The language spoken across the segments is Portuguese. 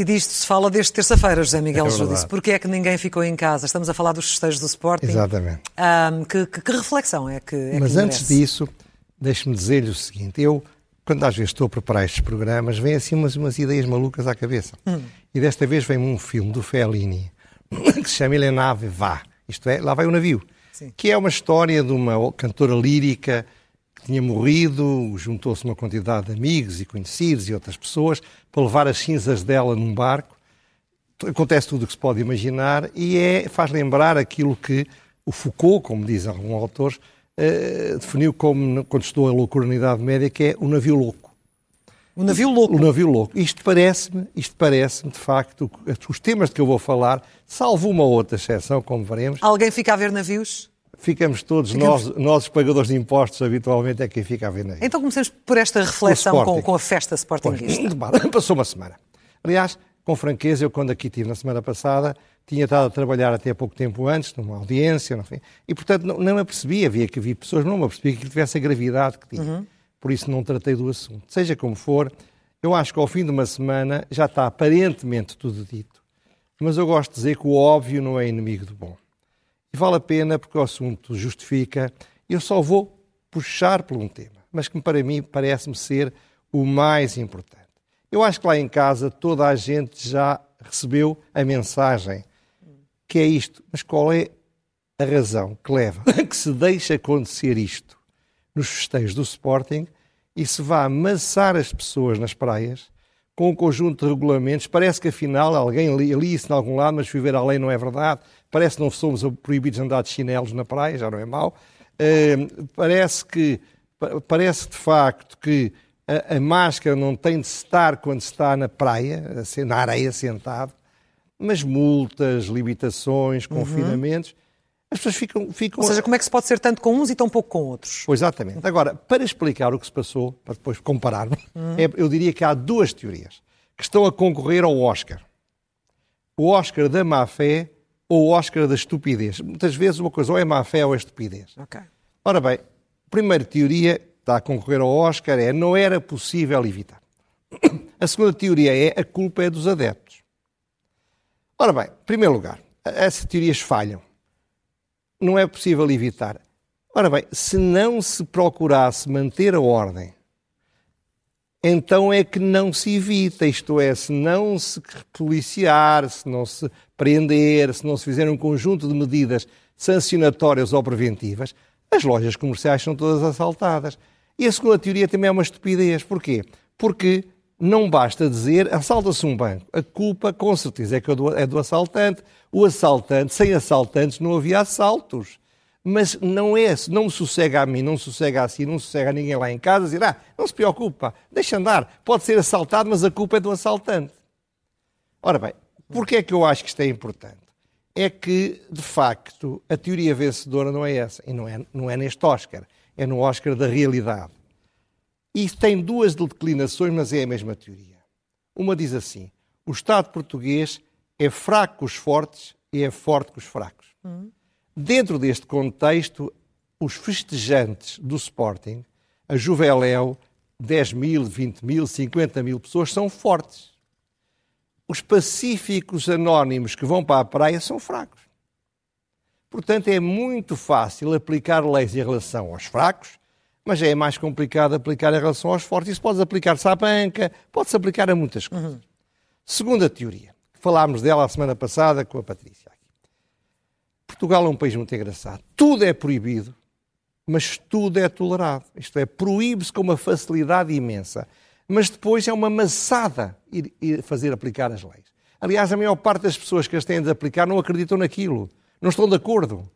E disto se fala desde terça-feira, José Miguel é Júdice. Porquê é que ninguém ficou em casa? Estamos a falar dos festejos do Sporting. Exatamente. Um, que, que, que, reflexão é que é Mas que antes disso, deixe-me dizer-lhe o seguinte. Eu, quando às vezes estou a preparar estes programas, vem assim umas, umas ideias malucas à cabeça. Hum. E desta vez vem-me um filme do Fellini que se chama Elenave Vá. Isto é, lá vai o navio. Sim. Que é uma história de uma cantora lírica que tinha morrido, juntou-se uma quantidade de amigos e conhecidos e outras pessoas para levar as cinzas dela num barco. Acontece tudo o que se pode imaginar e é, faz lembrar aquilo que o Foucault, como dizem alguns autores, eh, definiu como, quando estou a loucura na Idade Média, que é o navio louco. O navio louco. O navio louco. Isto parece-me, isto parece-me, de facto, os temas de que eu vou falar, salvo uma outra exceção, como veremos. Alguém fica a ver navios? Ficamos todos, ficamos... Nós, nós, os pagadores de impostos, habitualmente é quem fica a na Então comecemos por esta reflexão com, com, a festa Sportingista. Passou uma semana. Aliás, com franqueza, eu quando aqui estive na semana passada, tinha estado a trabalhar até pouco tempo antes, numa audiência, enfim, e portanto não, não me apercebi, havia que havia pessoas, não me apercebi que tivesse a gravidade que tinha. Uhum. Por isso não tratei do assunto. Seja como for, eu acho que ao fim de uma semana já está aparentemente tudo dito. Mas eu gosto de dizer que o óbvio não é inimigo do bom. E vale a pena porque o assunto justifica. Eu só vou puxar por um tema, mas que para mim parece-me ser o mais importante. Eu acho que lá em casa toda a gente já recebeu a mensagem que é isto. Mas qual é a razão que leva a que se deixe acontecer isto nos festejos do Sporting e se vá amassar as pessoas nas praias com um conjunto de regulamentos. Parece que afinal alguém li, isso em algum lado, mas fui ver a lei, não é verdade. Parece que não somos proibidos de andar de chinelos na praia, já não é mau. Uh, parece que, parece de facto que a, a, máscara não tem de estar quando se está na praia, na areia sentado, mas multas, limitações, uhum. As pessoas ficam, ficam. Ou seja, como é que se pode ser tanto com uns e tão pouco com outros? Pois, exatamente. Agora, para explicar o que se passou, para depois compararmos, uhum. é, eu diria que há duas teorias que estão a concorrer ao Oscar: o Oscar da má-fé ou o Oscar da estupidez. Muitas vezes uma coisa ou é má-fé ou é estupidez. Okay. Ora bem, a primeira teoria que está a concorrer ao Oscar é não era possível evitar. A segunda teoria é a culpa é dos adeptos. Ora bem, em primeiro lugar, essas teorias falham não é possível evitar. Ora bem, se não se procurasse manter a ordem, então é que não se evita, isto é, se não se policiar, se não se prender, se não se fizer um conjunto de medidas sancionatórias ou preventivas, as lojas comerciais são todas assaltadas. E a segunda teoria também é uma estupidez. Porquê? Porque não basta dizer assalta-se um banco. A culpa, com certeza, é, do, é do assaltante. O assaltante, sem assaltantes, não havia assaltos. Mas não é, não me sossega a mim, não sossega a si, não sossega a ninguém lá em casa dizer, ah, não se preocupa, deixa andar, pode ser assaltado, mas a culpa é do assaltante. Ora bem, porquê é que eu acho que isto é importante? É que, de facto, a teoria vencedora não é essa, e não é, não é neste Oscar, é no Oscar da realidade. E tem duas declinações, mas é a mesma teoria. Uma diz assim: o Estado português é fraco com os fortes e é forte com os fracos. Uhum. Dentro deste contexto, os festejantes do Sporting, a Juveléu, 10 mil, 20 mil, 50 mil pessoas, são fortes. Os pacíficos anónimos que vão para a praia são fracos. Portanto, é muito fácil aplicar leis em relação aos fracos mas é mais complicado aplicar em relação aos fortes. Isso pode aplicar-se à banca, pode-se aplicar a muitas coisas. Uhum. Segunda teoria, que falámos dela a semana passada com a Patrícia. Portugal é um país muito engraçado. Tudo é proibido, mas tudo é tolerado. Isto é, proíbe-se com uma facilidade imensa. Mas depois é uma maçada ir, ir fazer aplicar as leis. Aliás, a maior parte das pessoas que as têm de aplicar não acreditam naquilo. Não estão de acordo.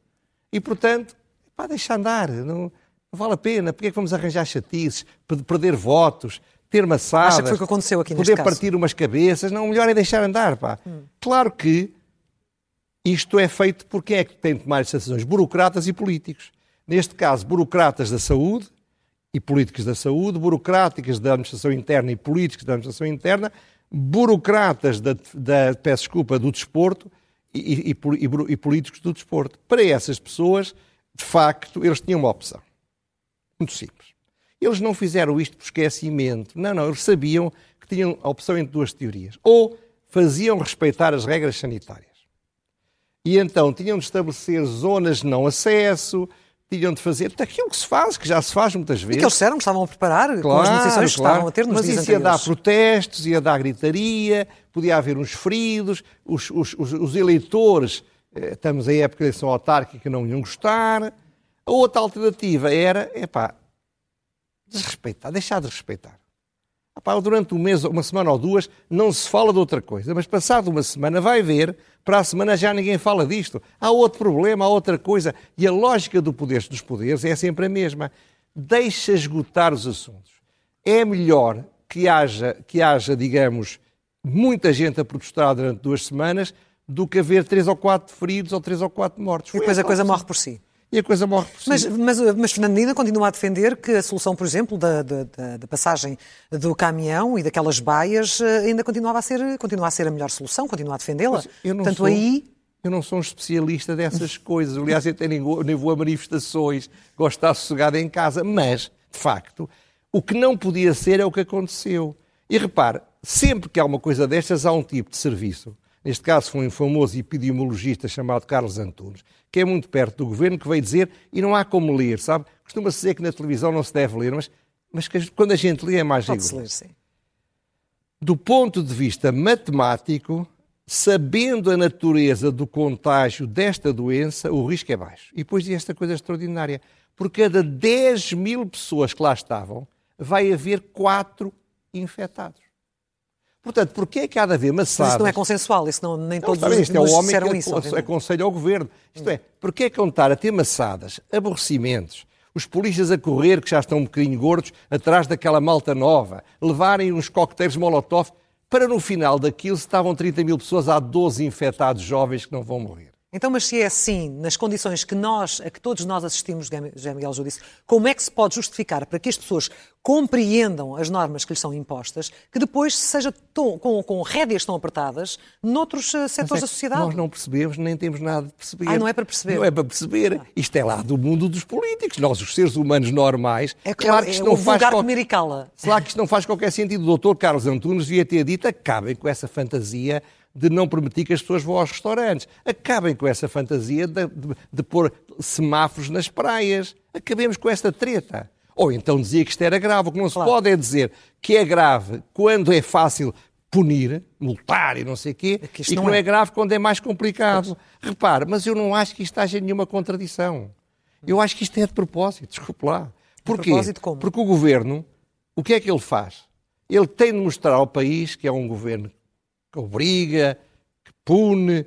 E, portanto, pá, deixa andar. Não, não vale a pena. Porque é que vamos arranjar chatices, perder votos, ter maçadas, Acha que foi o que aconteceu aqui poder partir umas cabeças? Não, o melhor é deixar andar. Pá. Hum. Claro que isto é feito por quem é que tem de tomar estas decisões? Burocratas e políticos. Neste caso, burocratas da saúde e políticos da saúde, burocráticas da administração interna e políticos da administração interna, burocratas da, da peço desculpa, do desporto e, e, e, e políticos do desporto. Para essas pessoas, de facto, eles tinham uma opção. Muito simples. Eles não fizeram isto por esquecimento. Não, não. Eles sabiam que tinham a opção entre duas teorias. Ou faziam respeitar as regras sanitárias. E então tinham de estabelecer zonas de não acesso, tinham de fazer aquilo que se faz, que já se faz muitas vezes. E que eles disseram que estavam a preparar claro, com as negociações claro. que estavam a ter nos Mas dias isso ia dar protestos, ia dar gritaria, podia haver uns feridos, os, os, os, os eleitores, eh, estamos em época de eleição autárquica, não iam gostar. A outra alternativa era, epá, desrespeitar, deixar de respeitar. Epá, durante um mês, uma semana ou duas, não se fala de outra coisa, mas passado uma semana vai ver, para a semana já ninguém fala disto. Há outro problema, há outra coisa. E a lógica do poder dos poderes é sempre a mesma. Deixa esgotar os assuntos. É melhor que haja, que haja, digamos, muita gente a protestar durante duas semanas do que haver três ou quatro feridos ou três ou quatro mortos. E depois a coisa morre por si e a coisa morre por si. Mas, mas, mas Fernando Nina continua a defender que a solução, por exemplo, da, da, da, passagem do caminhão e daquelas baias eh, ainda continuava a ser, continua a ser a melhor solução, continua a defendê-la. Portanto, sou... aí eu não sou um especialista dessas coisas. Aliás, eu até nem vou, nem vou a manifestações, gosto de estar sossegado em casa. Mas, de facto, o que não podia ser é o que aconteceu. E repare, sempre que há uma coisa destas, há um tipo de serviço. Neste caso foi um famoso epidemiologista chamado Carlos Antunes, que é muito perto do governo, que veio dizer, e não há como ler, sabe? Costuma-se dizer que na televisão não se deve ler, mas, mas que, quando a gente lê é mais rigoroso. ler, sim. Do ponto de vista matemático, sabendo a natureza do contágio desta doença, o risco é baixo. E depois diz esta coisa extraordinária. Por cada 10 mil pessoas que lá estavam, vai haver 4 infectados. Portanto, porquê é que há de haver. Mas isso não é consensual, isso não, nem todos não, os isto é o homem disseram que isso. aconselha ao governo. Isto é, porquê é que estar a ter massadas, aborrecimentos, os polícias a correr, que já estão um bocadinho gordos, atrás daquela malta nova, levarem uns coquetéis molotov, para no final daquilo, se estavam 30 mil pessoas, há 12 infectados jovens que não vão morrer. Então, mas se é assim, nas condições que nós, a que todos nós assistimos, José Miguel Judice, como é que se pode justificar para que as pessoas compreendam as normas que lhes são impostas, que depois seja tão, com, com rédeas tão apertadas noutros uh, setores é da sociedade? Nós não percebemos, nem temos nada de perceber. Ah, não é para perceber? Não é para perceber. Ah. Isto é lá do mundo dos políticos. Nós, os seres humanos normais, é, claro que isto é, não faz... Qual... Claro que isto não faz qualquer sentido. O doutor Carlos Antunes devia ter dito, acabem com essa fantasia de não permitir que as pessoas vão aos restaurantes. Acabem com essa fantasia de, de, de pôr semáforos nas praias. Acabemos com esta treta. Ou então dizia que isto era grave. O que não se claro. pode é dizer que é grave quando é fácil punir, multar e não sei o quê, é que e que não é. é. grave quando é mais complicado. Repare, mas eu não acho que isto haja nenhuma contradição. Eu acho que isto é de propósito, desculpe lá. Porquê? propósito como? Porque o governo, o que é que ele faz? Ele tem de mostrar ao país que é um governo que obriga, que pune,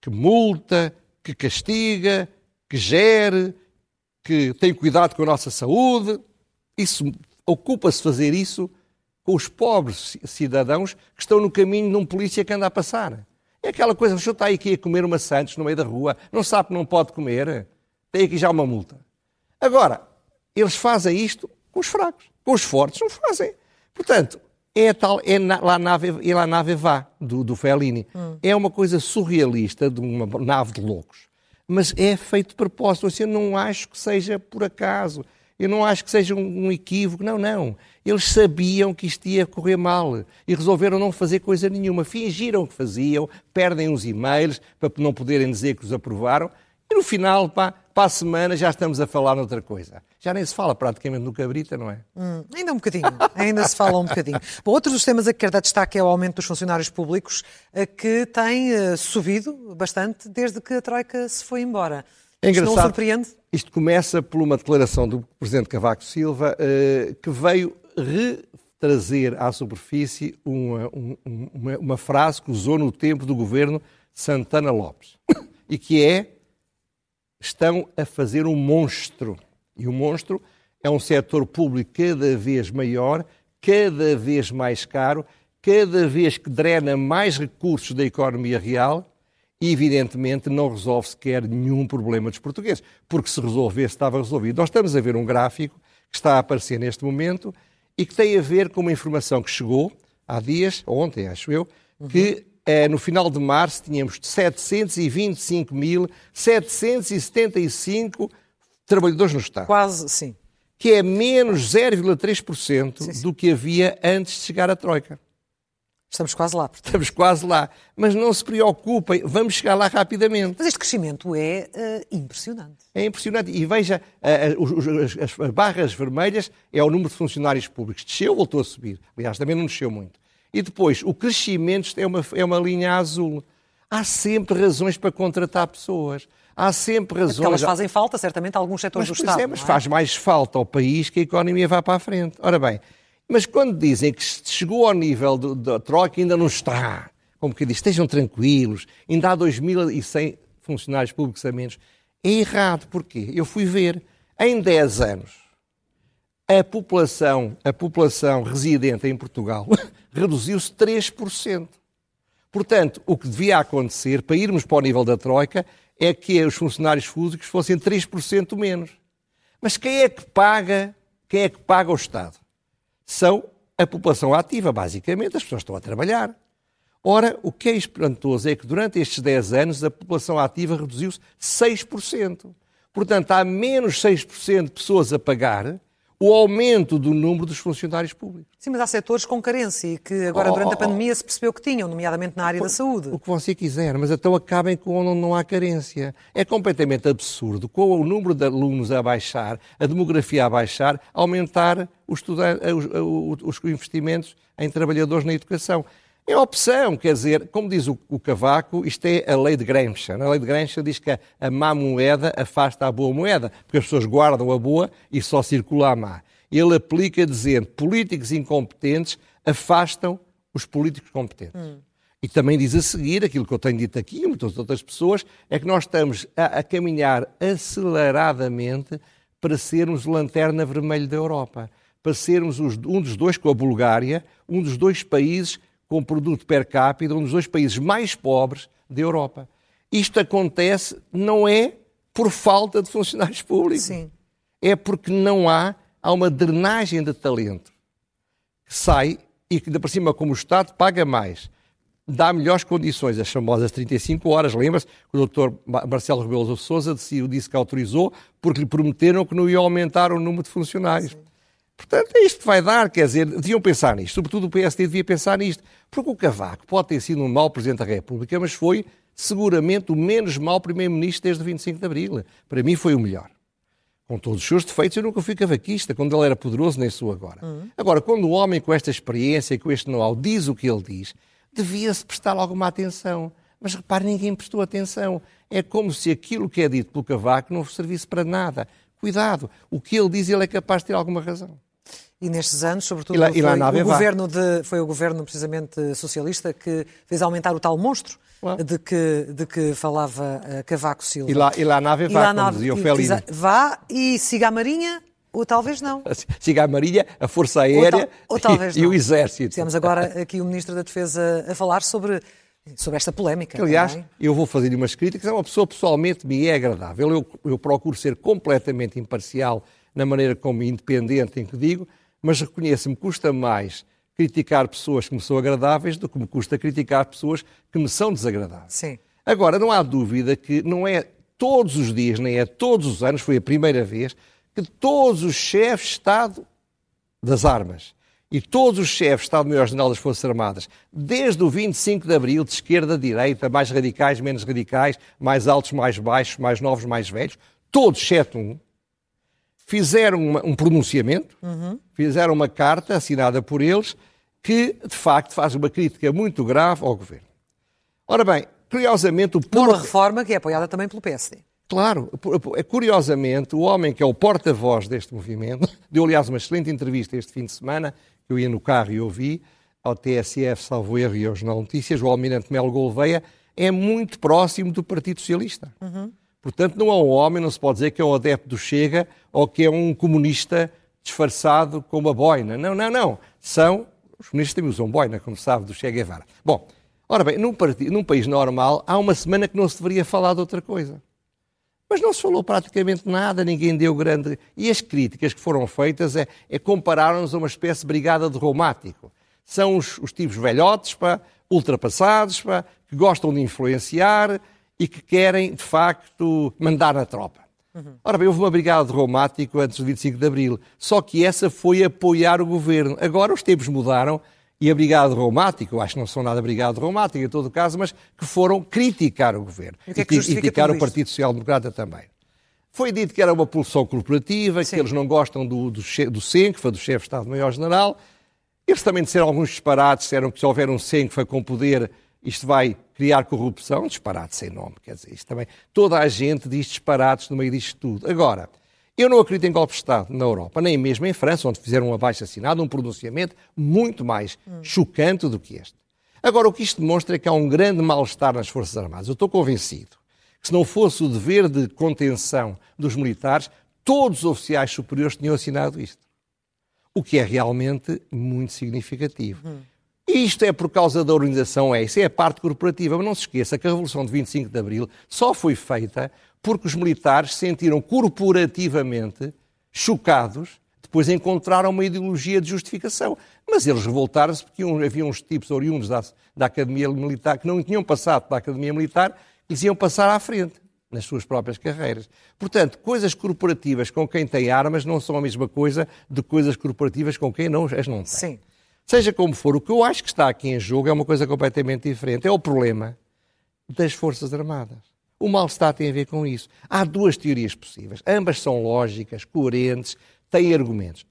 que multa, que castiga, que gere, que tem cuidado com a nossa saúde. Isso ocupa-se fazer isso com os pobres cidadãos que estão no caminho de um polícia que anda a passar. É aquela coisa, o senhor está aqui a comer uma Santos no meio da rua, não sabe que não pode comer, tem aqui já uma multa. Agora, eles fazem isto com os fracos, com os fortes não fazem. Portanto, é a tal, é na, lá nave, é lá nave vá, do, do Fellini. Hum. É uma coisa surrealista de uma nave de loucos. Mas é feito de propósito. Assim, eu não acho que seja por acaso. Eu não acho que seja um, um equívoco. Não, não. Eles sabiam que isto ia correr mal e resolveram não fazer coisa nenhuma. Fingiram que faziam, perdem os e-mails para não poderem dizer que os aprovaram e no final, pá, para a semana, já estamos a falar noutra coisa. Já nem se fala praticamente no cabrita, não é? Hum, ainda um bocadinho, ainda se fala um bocadinho. Bom, outro dos temas a que quero dar destaque é o aumento dos funcionários públicos, que tem uh, subido bastante desde que a Troika se foi embora. É engraçado. Isto não surpreende? Isto começa por uma declaração do Presidente Cavaco Silva, uh, que veio retrazer à superfície uma, uma, uma frase que usou no tempo do governo Santana Lopes, e que é estão a fazer um monstro. E o monstro é um setor público cada vez maior, cada vez mais caro, cada vez que drena mais recursos da economia real e, evidentemente, não resolve sequer nenhum problema dos portugueses. Porque se resolvesse, estava resolvido. Nós estamos a ver um gráfico que está a aparecer neste momento e que tem a ver com uma informação que chegou há dias, ontem, acho eu, que no final de março tínhamos 725.775 trabalhadores no Estado. Quase, sim. Que é menos 0,3% do que havia antes de chegar a Troika. Estamos quase lá. Portanto. Estamos quase lá. Mas não se preocupem, vamos chegar lá rapidamente. Mas este crescimento é uh, impressionante. É impressionante. E veja, uh, as, as, barras vermelhas é o número de funcionários públicos. Desceu, voltou a subir. Aliás, também não desceu muito. E depois, o crescimento é uma, é uma linha azul. Há sempre razões para contratar pessoas. Há sempre razões. É porque elas fazem falta, certamente, a alguns setores mas, do Estado. É, mas é? faz mais falta ao país que a economia vá para a frente. Ora bem, mas quando dizem que chegou ao nível da troca, ainda não está. Como que diz, estejam tranquilos, ainda há 2.100 funcionários públicos a menos. É errado, porquê? Eu fui ver, em 10 anos, a população, a população residente em Portugal reduziu-se 3%. Portanto, o que devia acontecer para irmos para o nível da Troika é que os funcionários públicos fossem 3% menos. Mas quem é que paga? Quem é que paga o Estado? são a população ativa, basicamente, as pessoas estão a trabalhar. Ora, o que é espantoso é que durante estes 10 anos a população ativa reduziu-se 6%. Portanto, há menos 6% de pessoas a pagar o aumento do número dos funcionários públicos. Sim, mas há setores com carência e que agora, oh, durante a oh, oh. pandemia, se percebeu que tinham, nomeadamente na área da saúde. O que você quiser, mas então acabem com onde não há carência. É completamente absurdo, com o número de alunos a baixar, a demografia a baixar, aumentar os, os investimentos em trabalhadores na educação. É opção, quer dizer, como diz o, o, Cavaco, isto é a lei de Gramsci. A lei de Gramsci diz que a, a má moeda afasta a boa moeda, porque as pessoas guardam a boa e só circula a má. Ele aplica dizendo políticos incompetentes afastam os políticos competentes. Hum. E também diz a seguir, aquilo que eu tenho dito aqui e muitas outras pessoas, é que nós estamos a, a caminhar aceleradamente para sermos lanterna vermelha da Europa. Para sermos os, um dos dois, com a Bulgária, um dos dois países com produto per capita, um dos dois países mais pobres da Europa. Isto acontece não é por falta de funcionários públicos. Sim. É porque não há, há uma drenagem de talento que sai e que, de por cima, como o Estado paga mais, dá melhores condições, as famosas 35 horas. Lembra-se que o doutor Marcelo Rebelo de Sousa disse que autorizou porque lhe prometeram que não ia aumentar o número de funcionários. Sim. Portanto, é isto que vai dar, quer dizer, deviam pensar nisto, sobretudo o PSD devia pensar nisto, porque o Cavaco pode ter sido um mau Presidente da República, mas foi seguramente o menos mau Primeiro-Ministro desde o 25 de Abril. Para mim foi o melhor. Com todos os seus defeitos, eu nunca fui cavaquista, quando ele era poderoso, nem sou agora. Uhum. Agora, quando o homem com esta experiência e com este know-how diz o que ele diz, devia-se prestar alguma atenção. Mas repare, ninguém prestou atenção. É como se aquilo que é dito pelo Cavaco não servisse para nada. Cuidado, o que ele diz, ele é capaz de ter alguma razão. E nestes anos, sobretudo, e lá, e lá foi, o governo de, foi o governo precisamente socialista que fez aumentar o tal monstro de, que, de que falava uh, Cavaco Silva. E lá, e lá a nave vá, como dizia o Felino. Vá e siga a Marinha ou talvez não. Siga a Marinha, a Força Aérea ou, tal, ou talvez e, e, o Exército. Temos agora aqui o Ministro da Defesa a falar sobre, sobre esta polémica. Aliás, também. eu vou fazer-lhe umas críticas. É uma pessoa pessoalmente me é agradável. Eu, eu procuro ser completamente imparcial na maneira como independente em que digo, mas reconheço-me custa mais criticar pessoas que me são agradáveis do que me custa criticar pessoas que me são desagradáveis. Sim. Agora, não há dúvida que não é todos os dias, nem é todos os anos, foi a primeira vez, que todos os chefes de Estado das armas e todos os chefes de Estado-Maior-General das Forças Armadas, desde o 25 de Abril, de esquerda a direita, mais radicais, menos radicais, mais altos, mais baixos, mais novos, mais velhos, todos, exceto um, fizeram uma, um pronunciamento, uhum. fizeram uma carta assinada por eles, que de facto faz uma crítica muito grave ao governo. Ora bem, curiosamente o porta... Uma reforma que é apoiada também pelo PSD. Claro, é curiosamente, o homem que é o porta-voz deste movimento, deu aliás uma excelente entrevista este fim de semana, que eu ia no carro e ouvi, ao TSF, salvo erro, e ao Jornal Notícias, o Almirante Melo Gouveia, é muito próximo do Partido Socialista. Uhum. Portanto, não é um homem, não se pode dizer que é um adepto do Chega ou que é um comunista disfarçado com uma boina. Não, não, não. São, os comunistas também usam boina, como sabe, do Che Guevara. Bom, ora bem, num, partido, num país normal, há uma semana que não se deveria falar de outra coisa. Mas não se falou praticamente nada, ninguém deu grande. E as críticas que foram feitas é, é comparar-nos a uma espécie de brigada de reumático. São os, os tipos velhotes, pá, ultrapassados, pá, que gostam de influenciar, e que querem, de facto, mandar na tropa. Uhum. Ora bem, houve uma brigada de reumático antes do 25 de Abril, só que essa foi apoiar o governo. Agora os tempos mudaram e a Brigada Reumática, eu acho que não são nada Brigada Reumática em todo o caso, mas que foram criticar o governo e, que é que e criticar o Partido Social Democrata também. Foi dito que era uma pulsão corporativa, Sim. que eles não gostam do, do, do do chefe de Estado-Maior-General. Eles também disseram alguns disparates, disseram que se houver um CENCFA com poder, isto vai criar corrupção. Disparate sem nome, quer dizer, isto também. Toda a gente diz disparates no meio disto tudo. Agora, eu não acredito em golpe de Estado na Europa, nem mesmo em França, onde fizeram um abaixo assinado, um pronunciamento muito mais hum. chocante do que este. Agora, o que isto demonstra é que há um grande mal-estar nas Forças Armadas. Eu estou convencido que se não fosse o dever de contenção dos militares, todos os oficiais superiores tinham assinado isto. O que é realmente muito significativo. Hum. Isto é por causa da organização, é isso, é a parte corporativa. Mas não se esqueça que a Revolução de 25 de Abril só foi feita porque os militares se sentiram corporativamente chocados, depois encontraram uma ideologia de justificação. Mas eles revoltaram-se porque havia uns tipos oriundos da, da Academia Militar que não tinham passado pela Academia Militar eles iam passar à frente nas suas próprias carreiras. Portanto, coisas corporativas com quem tem armas não são a mesma coisa de coisas corporativas com quem não, as não tem. Sim. Seja como for, o que eu acho que está aqui em jogo é uma coisa completamente diferente. É o problema das Forças Armadas. O mal-estar tem a ver com isso. Há duas teorias possíveis. Ambas são lógicas, coerentes, têm argumentos.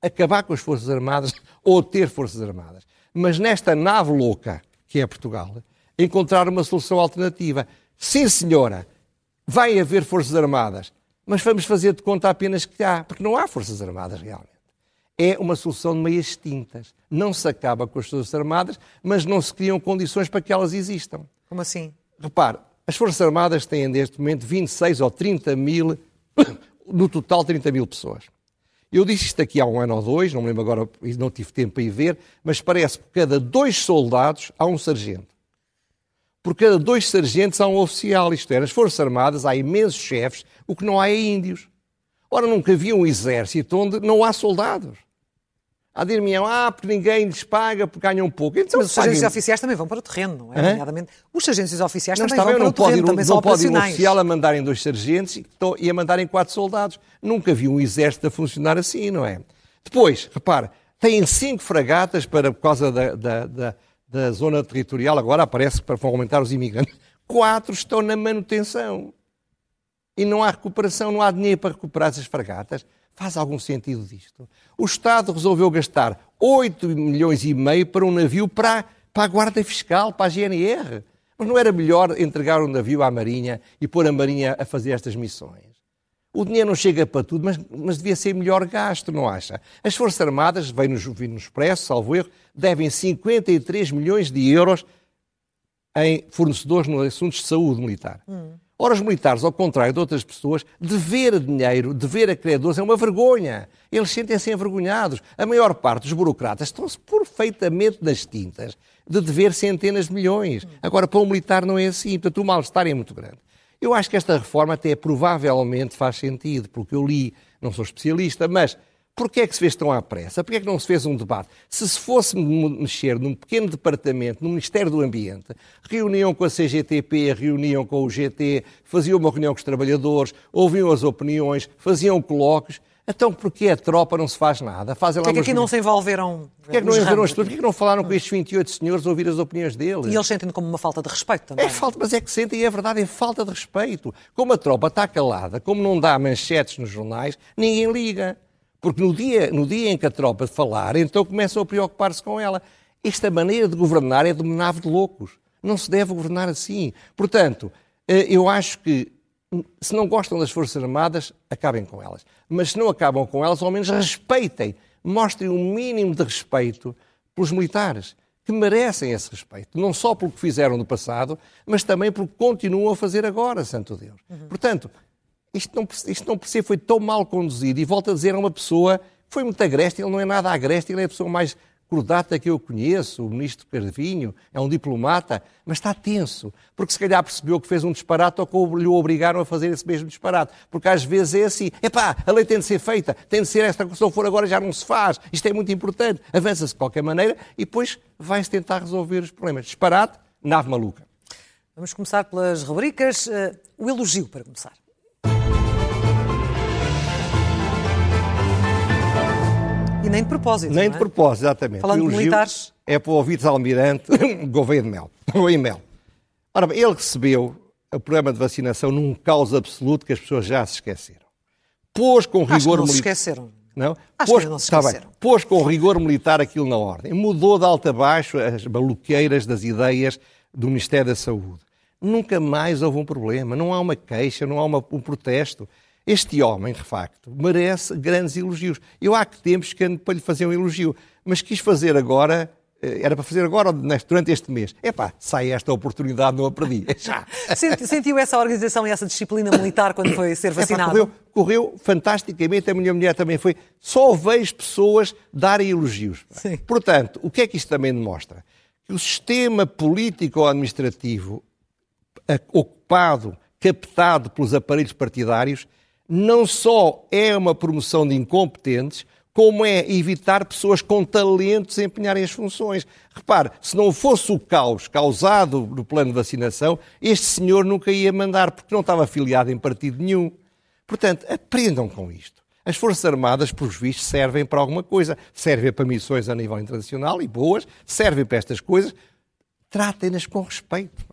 Acabar com as Forças Armadas ou ter Forças Armadas. Mas nesta nave louca que é Portugal, encontrar uma solução alternativa. Sim, senhora, vai haver Forças Armadas, mas vamos fazer de conta apenas que há, porque não há Forças Armadas realmente. É uma solução de meias tintas. Não se acaba com as Forças Armadas, mas não se criam condições para que elas existam. Como assim? Repare, as Forças Armadas têm neste momento 26 ou 30 mil, no total 30 mil pessoas. Eu disse isto aqui há um ano ou dois, não me lembro agora, não tive tempo para ir ver, mas parece que por cada dois soldados há um sargento por cada dois sargentos há um oficial, isto é, nas Forças Armadas há imensos chefes, o que não há é índios. Ora, nunca havia um exército onde não há soldados. Há de me ah, porque ninguém lhes paga, porque ganham pouco. Então, Mas os sargentos oficiais também vão para o terreno, não é? Nomeadamente, os sargentos oficiais não, também vão para não o terreno, ir, também não são pode ir um oficial a mandarem dois sargentos e a mandarem quatro soldados. Nunca havia um exército a funcionar assim, não é? Depois, repare, têm cinco fragatas para, por causa da, da, da da zona territorial, agora aparece para aumentar os imigrantes. Quatro estão na manutenção. E não há recuperação, não há dinheiro para recuperar essas fragatas. Faz algum sentido disto? O Estado resolveu gastar 8 milhões e meio para um navio para, para a Guarda Fiscal, para a GNR. Mas não era melhor entregar um navio à Marinha e pôr a Marinha a fazer estas missões? O dinheiro não chega para tudo, mas, mas devia ser melhor gasto, não acha? As Forças Armadas, vem nos, vem Expresso, salvo erro, devem 53 milhões de euros em fornecedores nos assuntos de saúde militar. Hum. Ora, os militares, ao contrário de outras pessoas, dever dinheiro, dever a credores é uma vergonha. Eles sentem-se envergonhados. A maior parte dos burocratas estão-se perfeitamente nas tintas de dever centenas de milhões. Agora, para um militar não é assim. Portanto, o mal-estar é muito grande. Eu acho que esta reforma até provavelmente faz sentido, porque eu li, não sou especialista, mas porquê é que se fez tão à pressa? Porquê é que não se fez um debate? Se se fosse mexer num pequeno departamento, no Ministério do Ambiente, reuniam com a CGTP, reuniam com o GT, faziam uma reunião com os trabalhadores, ouviam as opiniões, faziam colóquios, então, porquê a tropa não se faz nada? Fazem lá Porquê é que aqui não se envolveram Porquê é que não envolveram as pessoas? Porquê é que não falaram com estes 28 senhores a ouvir as opiniões deles? E eles sentem como uma falta de respeito também. É falta, mas é que sentem, e é verdade, é falta de respeito. Como a tropa está calada, como não dá manchetes nos jornais, ninguém liga. Porque no dia, no dia em que a tropa falar, então começam a preocupar-se com ela. Esta maneira de governar é de nave de loucos. Não se deve governar assim. Portanto, eh, eu acho que se não gostam das Forças Armadas, acabem com elas. Mas se não acabam com elas, ao menos respeitem, mostrem um mínimo de respeito pelos militares, que merecem esse respeito. Não só pelo que fizeram no passado, mas também pelo que continuam a fazer agora, Santo Deus. Uhum. Portanto, isto não, isto não por foi tão mal conduzido, e volto a dizer a uma pessoa que foi muito agreste, ele não é nada agreste, ele é a pessoa mais Cordata que eu conheço, o ministro Carvinho, é um diplomata, mas está tenso, porque se calhar percebeu que fez um disparate ou que lhe obrigaram a fazer esse mesmo disparate. Porque às vezes é assim, epá, a lei tem de ser feita, tem de ser esta, se não for agora já não se faz, isto é muito importante. Avança-se de qualquer maneira e depois vai-se tentar resolver os problemas. Disparate, nave maluca. Vamos começar pelas rubricas. Uh, o elogio, para começar. E nem de propósito. Nem é? de propósito, exatamente. Falando de militares. é para o vice-almirante Gouveia de Mel. Gouveia Mel. Ora bem, ele recebeu o programa de vacinação num caos absoluto que as pessoas já se esqueceram. Pôs com Acho que rigor não se esqueceram. Não? Acho pôs, que não se tá bem. esqueceram. pôs com rigor militar aquilo na ordem. Mudou de alto a baixo as maluqueiras das ideias do Ministério da Saúde. Nunca mais houve um problema, não há uma queixa, não há uma- um protesto. Este homem, de facto, merece grandes elogios. Eu há que tempos que ando para lhe fazer um elogio, mas quis fazer agora, eh, era para fazer agora ou durante este mês. Epá, sai esta oportunidade, não a perdi. Já. Senti- Sentiu essa organização e essa disciplina militar quando foi ser Epá, vacinado? correu, correu fantasticamente, a minha mulher também foi. Só vejo pessoas darem elogios. Sim. Portanto, o que é que isto também demonstra? Que o sistema político-administrativo ocupado, captado pelos aparelhos partidários, não só é uma promoção de incompetentes, como é evitar pessoas com talento desempenharem as funções. Repare, se não fosse o caos causado no plano de vacinação, este senhor nunca ia mandar, porque não estava afiliado em partido nenhum. Portanto, aprendam com isto. As Forças Armadas, por vistos, servem para alguma coisa. Servem para missões a nível internacional e boas, servem para estas coisas. Tratem-nas com respeito.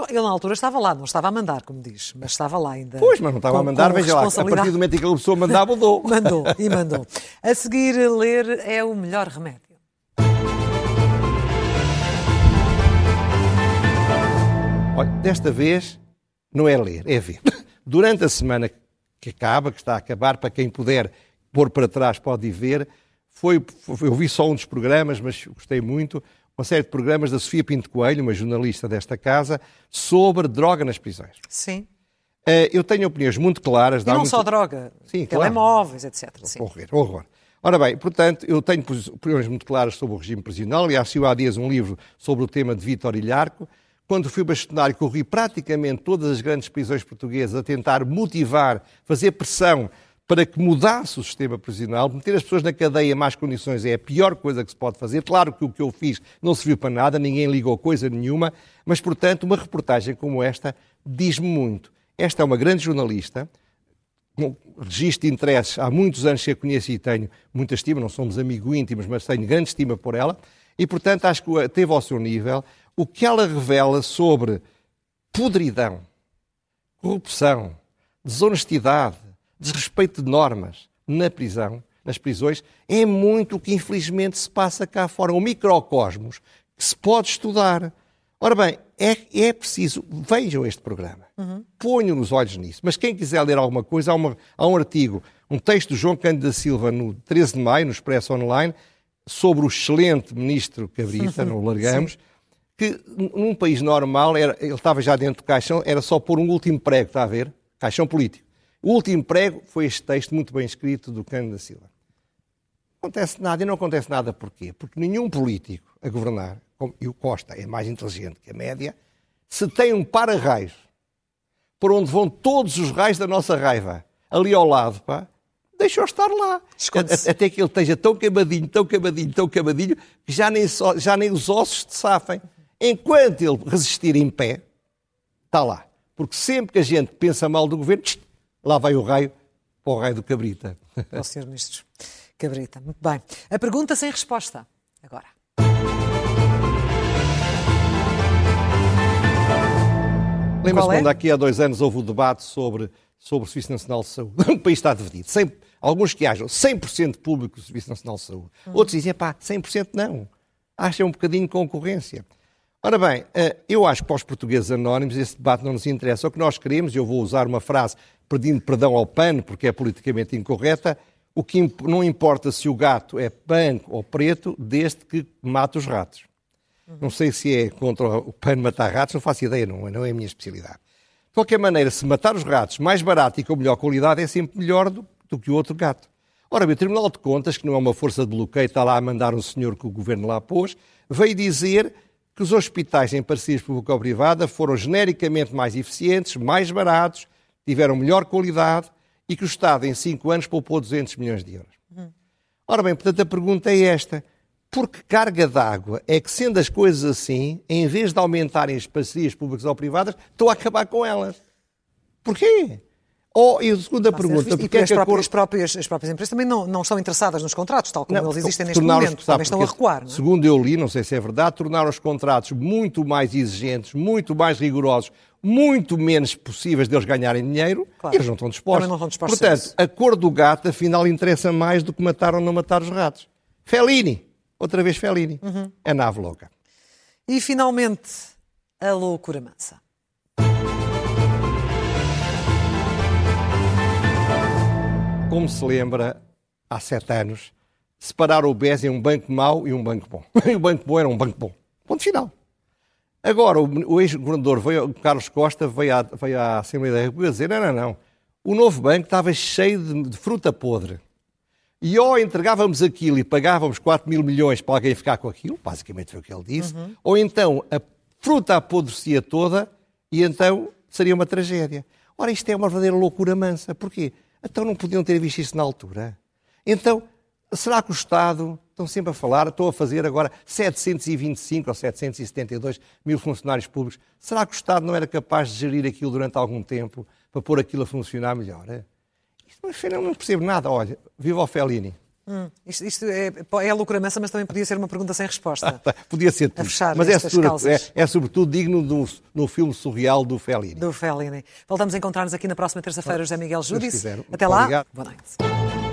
Bom, Ele na altura estava lá, não estava a mandar, como diz, mas estava lá ainda. Pois, mas não estava com- a mandar, veja lá, a partir do momento em que a pessoa mandava, mudou. Mandou, e mandou. A seguir, ler é o melhor remédio. Olha, desta vez não é ler, é ver. Durante a semana que acaba, que está a acabar, para quem puder pôr para trás pode ir ver, foi, foi- eu vi só um dos programas, mas gostei muito, uma série de programas da Sofia Pinto Coelho, uma jornalista desta casa, sobre droga nas prisões. Sim. Eh, Eu tenho opiniões muito claras. E não muito- só droga, Sim, claro. telemóveis, etc. Sim. Horror, horror. Ora bem, portanto, eu tenho opiniões muito claras sobre o regime prisional. Aliás, saiu há dias um livro sobre o tema de Vítor Ilharco. Quando fui bastonário, corri praticamente todas as grandes prisões portuguesas a tentar motivar, fazer pressão para que mudasse o sistema prisional. Meter as pessoas na cadeia em más condições é a pior coisa que se pode fazer. Claro que o que eu fiz não serviu para nada, ninguém ligou coisa nenhuma, mas, portanto, uma reportagem como esta diz-me muito. Esta é uma grande jornalista, com registro de interesses, há muitos anos que a conheço e tenho muita estima, não somos amigos íntimos, mas tenho grande estima por ela, e portanto acho que teve ao seu nível o que ela revela sobre podridão, corrupção, desonestidade, desrespeito de normas na prisão, nas prisões, é muito o que infelizmente se passa cá fora, um microcosmos que se pode estudar. Ora bem, é, é preciso, vejam este programa, ponham nos olhos nisso, mas quem quiser ler alguma coisa, há, uma- há um artigo, um texto do João Cândido da Silva no 13 de maio, no Expresso Online, sobre o excelente ministro Cabrita, não o largamos, que n- num país normal, era- ele estava já dentro do caixão, era só pôr um último prego, está a ver? Caixão político. O último prego foi este texto muito bem escrito do Cândido da Silva. Não acontece nada, e não acontece nada porquê? Porque nenhum político a governar, como- e o Costa é mais inteligente que a média, se tem um para-raios por onde vão todos os raios da nossa raiva, ali ao lado, pá, deixa-o estar lá. Até que ele esteja tão queimadinho, tão queimadinho, tão queimadinho, que já nem, só- já nem os ossos te safem. Enquanto ele resistir em pé, está lá. Porque sempre que a gente pensa mal do governo, tch, lá vai o raio para o raio do cabrita. Para o Sr. Ministro Cabrita. Muito bem. A pergunta sem resposta. Agora. Lembra-se é? quando aqui há dois anos houve o debate sobre, sobre o Serviço Nacional de Saúde? O país está dividido. 100, alguns que acham 100% público o Serviço Nacional de Saúde. Outros dizem, pá, 100% não. Acham um bocadinho de concorrência. Ora bem, eh, eu acho que para os portugueses anónimos esse debate não nos interessa. O que nós queremos, e eu vou usar uma frase pedindo perdão ao PAN, porque é politicamente incorreta, o que não importa se o gato é branco ou preto, desde que mata os ratos. Não sei se é contra o PAN matar ratos, não faço ideia, não, é- não é a minha especialidade. De qualquer maneira, se matar os ratos mais barato e com melhor qualidade, é sempre melhor do, do que o outro gato. Ora bem, o Tribunal de Contas, que não é uma força de bloqueio, está lá a mandar um senhor que o governo lá pôs, veio dizer que os hospitais em parcerias público-privada foram genericamente mais eficientes, mais baratos, tiveram melhor qualidade e que o Estado, em cinco anos, poupou 200 milhões de euros. Ora bem, portanto, a pergunta é esta. Por que carga d'água é que, sendo as coisas assim, em vez de aumentarem as parcerias públicas ou privadas, estão a acabar com elas? Porquê? Ou, e a segunda pergunta, e porque é as, que a próprias, as, próprias, as próprias empresas também não, não estão interessadas nos contratos, tal como Não, eles existem neste tornaram-os- momento. Também estão a recuar. É? Segundo eu li, não sei se é verdade, tornaram os contratos muito mais exigentes, muito mais rigorosos, muito menos possíveis deles ganharem dinheiro Claro. e eles não estão dispostos. Não estão dispostos Portanto, a cor do gato, afinal, interessa mais do que matar ou não matar os ratos. Fellini, outra vez Fellini, Uhum. a nave louca. E finalmente, a loucura mansa. Como se lembra, há sete anos, separaram o BES em um banco mau e um banco bom. E o banco bom era um banco bom. Ponto final. Agora, o, ex-governador, Carlos Costa, veio à, veio à Assembleia da República dizer: não, não, não. O novo banco estava cheio de, de fruta podre. E ou entregávamos aquilo e pagávamos 4 mil milhões para alguém ficar com aquilo, basicamente foi o que ele disse, ou então a fruta apodrecia toda e então seria uma tragédia. Ora, isto é uma verdadeira loucura mansa. Porquê? Então não podiam ter visto isso na altura. Então, será que o Estado, estão sempre a falar, estou a fazer agora 725 ou 772 mil funcionários públicos, será que o Estado não era capaz de gerir aquilo durante algum tempo para pôr aquilo a funcionar melhor? é? Isto, afinal, não percebo nada. Olha, viva o Fellini. Hum, isto isto é, é a loucura mansa, mas também podia ser uma pergunta sem resposta. Podia ser tudo. Mas é, estas sobre- causas. é- é sobretudo digno do, no filme surreal do Fellini. Do Fellini. Voltamos a encontrar-nos aqui na próxima terça-feira, José Miguel Júdice. Até lá, obrigado. boa noite.